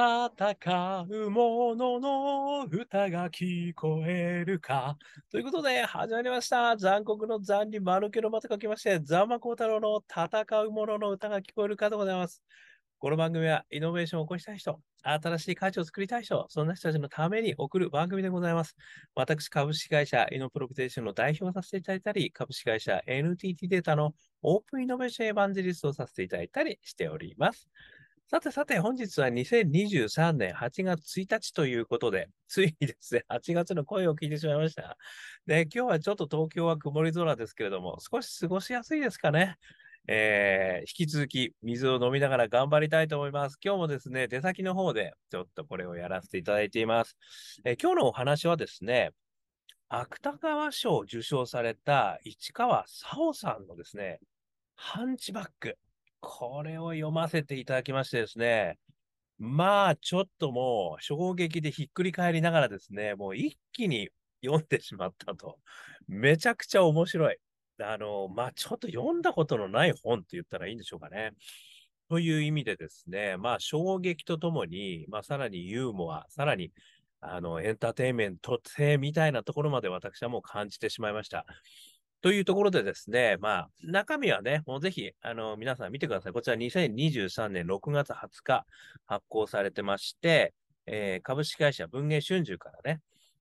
戦う者の歌が聞こえるか？ということで、始まりました。残酷の残に丸けのまと書きまして、ザンマコウタロウの戦う者の歌が聞こえるかでございます。この番組はイノベーションを起こしたい人、新しい価値を作りたい人、そんな人たちのために送る番組でございます。私、株式会社イノプロビテーションの代表をさせていただいたり、株式会社 NTT データのオープンイノベーションエヴァンジェリストをさせていただいたりしております。さてさて、本日は2023年8月1日ということで、ついにですね、8月の声を聞いてしまいました。で、今日はちょっと東京は曇り空ですけれども、少し過ごしやすいですかね。えー、引き続き水を飲みながら頑張りたいと思います。今日もですね、出先の方でちょっとこれをやらせていただいています。えー、今日のお話はですね、芥川賞を受賞された市川沙央さんのですね、ハンチバック。これを読ませていただきましてですね、まあ、ちょっともう衝撃でひっくり返りながらですね、もう一気に読んでしまったと。めちゃくちゃ面白い。あの、まあ、ちょっと読んだことのない本って言ったらいいんでしょうかね。という意味でですね、まあ、衝撃とともに、まあ、さらにユーモア、さらに、あの、エンターテインメント性みたいなところまで私はもう感じてしまいました。というところでですね、まあ、中身はね、もうぜひ、あの、皆さん見てください。こちら2023年6月20日発行されてまして、えー、株式会社文芸春秋からね、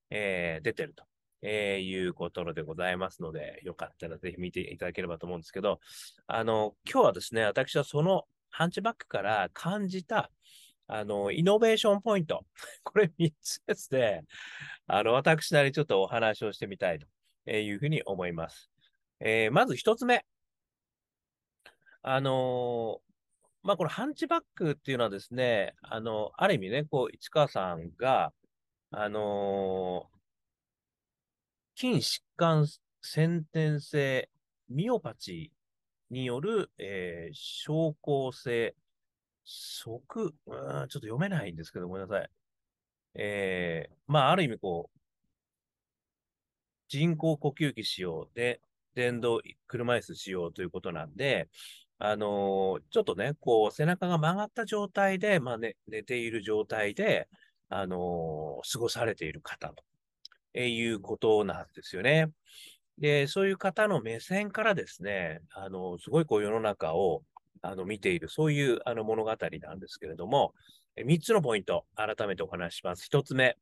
えー、出てると、えー、いうことでございますので、よかったらぜひ見ていただければと思うんですけど、あの、今日はですね、私はそのハンチバックから感じた、あの、イノベーションポイント。これ3つですね。あの、私なりちょっとお話をしてみたいとえいうふうに思います。えー、まず一つ目。あのー、まあ、このハンチバックっていうのはですね、あの、ある意味ね、こう、市川さんが、あのー、筋疾患先天性ミオパチによる、えー、症候性、即、うん、ちょっと読めないんですけど、ごめんなさい。えー、まあ、ある意味、こう、人工呼吸器使用で、電動車椅子使用ということなんで、あのー、ちょっとね、こう、背中が曲がった状態で、まあね、寝ている状態で、あのー、過ごされている方と、え、いうことなんですよね。で、そういう方の目線からですね、あのすごいこう世の中をあの見ている、そういうあの物語なんですけれども、3つのポイント、改めてお話しします。1つ目、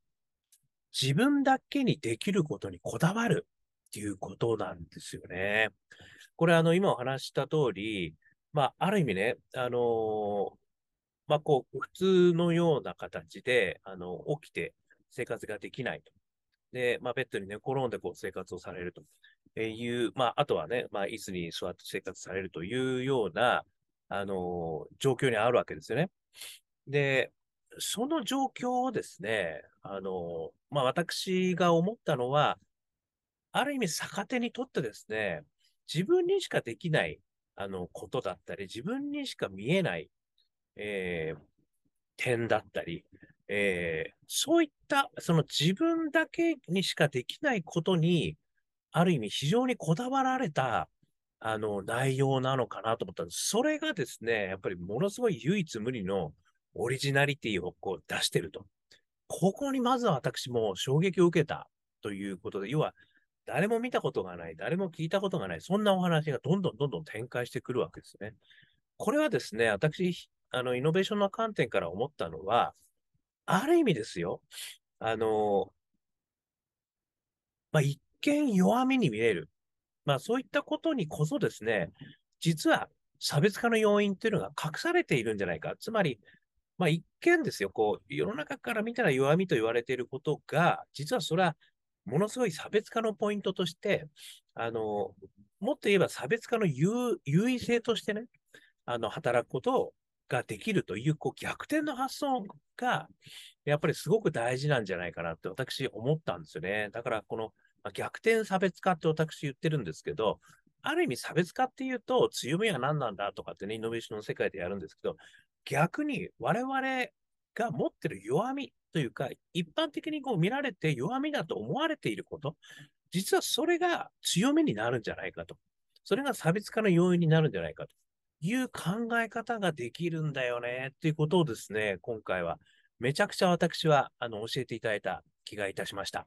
自分だけにできることにこだわる。っていうことなんですよね。これ、あの、今お話した通り、まあ、ある意味ね、あのー、まあ、こう、普通のような形で、あの、起きて生活ができないと。で、まあ、ベッドに寝転んでこう生活をされるという、まあ、あとはね、まあ、椅子に座って生活されるというような、あのー、状況にあるわけですよね。で、その状況をですね、あの、まあ、私が思ったのは、ある意味逆手にとってですね、自分にしかできないあのことだったり、自分にしか見えない、えー、点だったり、えー、そういったその自分だけにしかできないことに、ある意味非常にこだわられたあの内容なのかなと思ったんです。それがですね、やっぱりものすごい唯一無二のオリジナリティをこう出してると。ここにまずは私も衝撃を受けたということで、要は誰も見たことがない、誰も聞いたことがない、そんなお話がどんどんどんどん展開してくるわけですね。これはですね、私、あの、イノベーションの観点から思ったのは、ある意味ですよ、あの、まあ、一見弱みに見える。まあ、そういったことにこそですね、実は差別化の要因っていうのが隠されているんじゃないか。つまり、まあ、一見ですよ、こう、世の中から見たら弱みと言われていることが、実はそれはものすごい差別化のポイントとして、あの、もっと言えば差別化の優位性としてね、あの、働くことができるという、こう、逆転の発想が、やっぱりすごく大事なんじゃないかなって私思ったんですよね。だから、この、逆転差別化って私言ってるんですけど、ある意味差別化っていうと、強みは何なんだとかってね、イノベーションの世界でやるんですけど、逆に我々が持ってる弱みというか、一般的にこう見られて弱みだと思われていること、実はそれが強みになるんじゃないかと。それが差別化の要因になるんじゃないかという考え方ができるんだよねっていうことをですね、今回はめちゃくちゃ私はあの教えていただいた気がいたしました。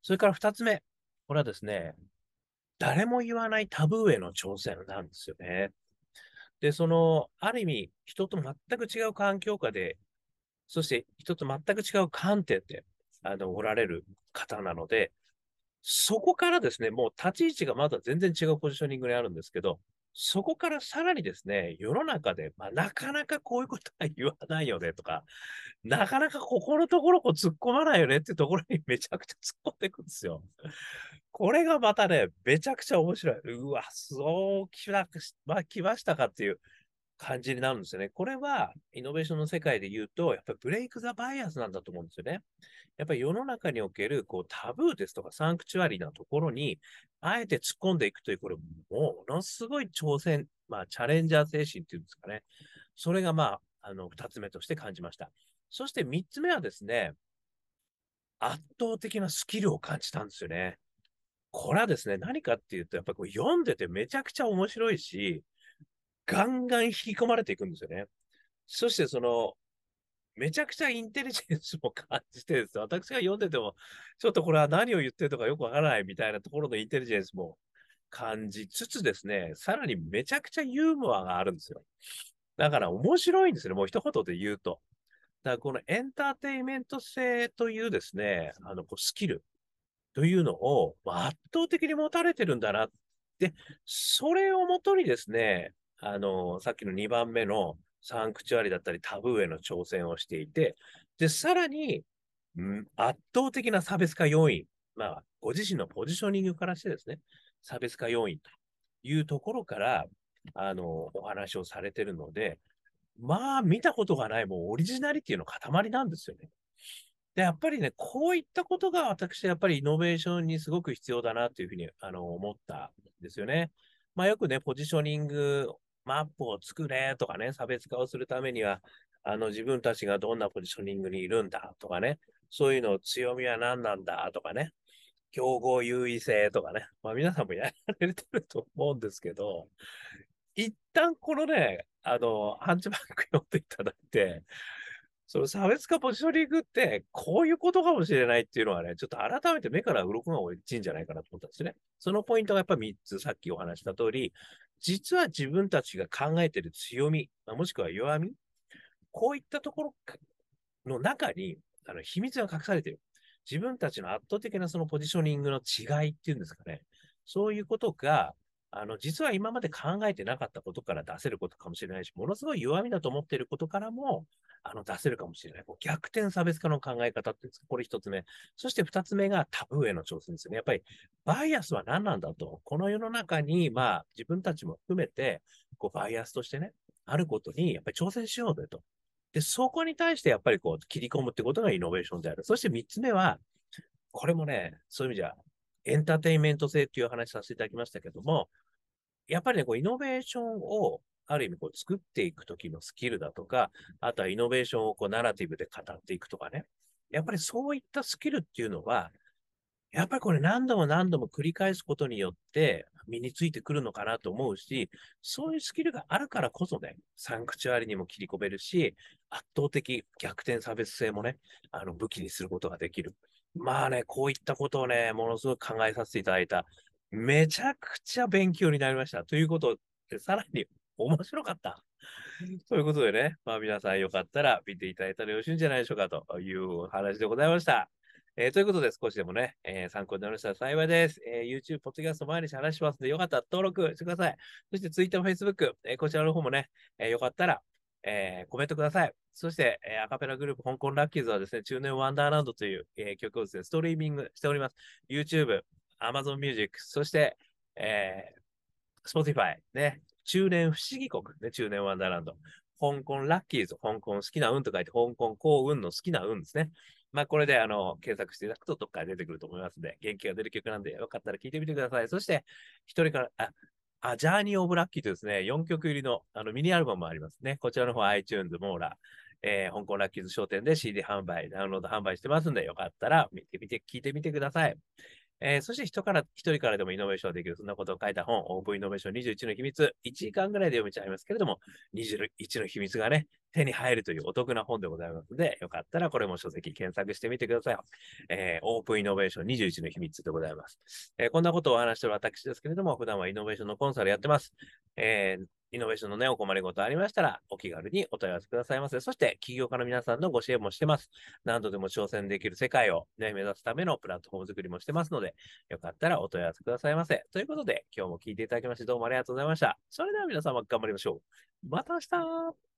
それから2つ目。これはですね、誰も言わないタブーへの挑戦なんですよね。で、その、ある意味、人と全く違う環境下で、そして人と全く違う観点で、あの、おられる方なので、そこからですね、もう立ち位置がまだ全然違うポジショニングにあるんですけど、そこからさらにですね、世の中で、まあ、なかなかこういうことは言わないよねとか、なかなかここのところを突っ込まないよねっていうところにめちゃくちゃ突っ込んでいくんですよ。これがまたね、めちゃくちゃ面白い。うわ、そう来ま,、まあ、来ましたかっていう感じになるんですよね。これは、イノベーションの世界で言うと、やっぱりブレイク・ザ・バイアスなんだと思うんですよね。やっぱり世の中におけるこうタブーですとかサンクチュアリーなところに、あえて突っ込んでいくという、これ、ものすごい挑戦、まあ、チャレンジャー精神っていうんですかね。それが、まあ、あの、二つ目として感じました。そして三つ目はですね、圧倒的なスキルを感じたんですよね。これはですね、何かっていうと、やっぱこう読んでてめちゃくちゃ面白いし、ガンガン引き込まれていくんですよね。そしてその、めちゃくちゃインテリジェンスも感じてです私が読んでても、ちょっとこれは何を言ってるのかよくわからないみたいなところのインテリジェンスも感じつつですね、さらにめちゃくちゃユーモアがあるんですよ。だから面白いんですね、もう一言で言うと。だからこのエンターテイメント性というですね、あのこうスキルというのを圧倒的に持たれてるんだな。で、それをもとにですね、あの、さっきの2番目のサンクチュアリだったりタブーへの挑戦をしていて、で、さらに、うん、圧倒的な差別化要因、まあ、ご自身のポジショニングからしてですね、差別化要因というところから、あの、お話をされてるので、まあ、見たことがない、もうオリジナリティの塊なんですよね。で、やっぱりね、こういったことが私、やっぱりイノベーションにすごく必要だなというふうにあの思ったんですよね。まあ、よくね、ポジショニングマップを作れとかね、差別化をするためには、あの自分たちがどんなポジショニングにいるんだとかね、そういうの強みは何なんだとかね、競合優位性とかね、まあ皆さんもやられてると思うんですけど、一旦このね、あの、ハンチバック 読んでいただいて、その差別化ポジショニングって、こういうことかもしれないっていうのはね、ちょっと改めて目から鱗が落ちんじゃないかなと思ったんですね。そのポイントがやっぱり3つ、さっきお話した通り、実は自分たちが考えている強み、もしくは弱み、こういったところの中にあの秘密が隠されている。自分たちの圧倒的なそのポジショニングの違いっていうんですかね。そういうことが、あの、実は今まで考えてなかったことから出せることかもしれないし、ものすごい弱みだと思っていることからも、あの、出せるかもしれない。こう逆転差別化の考え方って、これ一つ目。そして二つ目がタブーへの挑戦ですよね。やっぱり、バイアスは何なんだと。この世の中に、まあ、自分たちも含めて、こう、バイアスとしてね、あることに、やっぱり挑戦しようぜと。で、そこに対してやっぱりこう、切り込むってことがイノベーションである。そして三つ目は、これもね、そういう意味じゃ、エンターテインメント性っていう話させていただきましたけども、やっぱりね、こう、イノベーションをある意味こう作っていくときのスキルだとか、あとはイノベーションをこうナラティブで語っていくとかね。やっぱりそういったスキルっていうのは、やっぱりこれ何度も何度も繰り返すことによって身についてくるのかなと思うし、そういうスキルがあるからこそね、サンクチュアリにも切り込めるし、圧倒的逆転差別性もね、あの武器にすることができる。まあね、こういったことをね、ものすごく考えさせていただいた。めちゃくちゃ勉強になりました。ということで、さらに面白かった。ということでね、まあ皆さんよかったら見ていただいたらよろしいんじゃないでしょうかという話でございました。えー、ということで少しでもね、えー、参考になりましたら幸いです。えー、YouTube、ポッドキャスト毎日話しますので、よかったら登録してください。そして Twitter、Facebook、え、こちらの方もね、え、よかったら、えー、コメントください。そして、えー、アカペラグループ、香港ラッキーズはですね、中年ワンダーランドという、えー、曲をですね、ストリーミングしております。YouTube、Amazon Music、そして、えー、Spotify、ね、中年不思議国、ね、中年ワンダーランド。香港ラッキーズ、香港好きな運と書いて、香港幸運の好きな運ですね。まあ、これで、あの、検索していただくと、どっかに出てくると思いますので、元気が出る曲なんで、よかったら聴いてみてください。そして、一人から、あ、あ、ジャーニー・オブ・ラッキーとですね、4曲入りのあのミニアルバムもありますね。こちらの方、iTunes、モーラ、えー、香港ラッキーズ商店で CD 販売、ダウンロード販売してますんで、よかったら見てみて、聞いてみてください。えーそして人から、一人からでもイノベーションができる、そんなことを書いた本、オープンイノベーション21の秘密、1時間ぐらいで読めちゃいますけれども、21の秘密がね、手に入るというお得な本でございますので、よかったらこれも書籍検索してみてください。えーオープンイノベーション21の秘密でございます。えーこんなことをお話している私ですけれども、普段はイノベーションのコンサルやってます。えーイノベーションのね、お困りごとありましたら、お気軽にお問い合わせくださいませ。そして、起業家の皆さんのご支援もしてます。何度でも挑戦できる世界を、ね、目指すためのプラットフォーム作りもしてますので、よかったらお問い合わせくださいませ。ということで、今日も聞いていただきましてどうもありがとうございました。それでは皆様頑張りましょう。また明日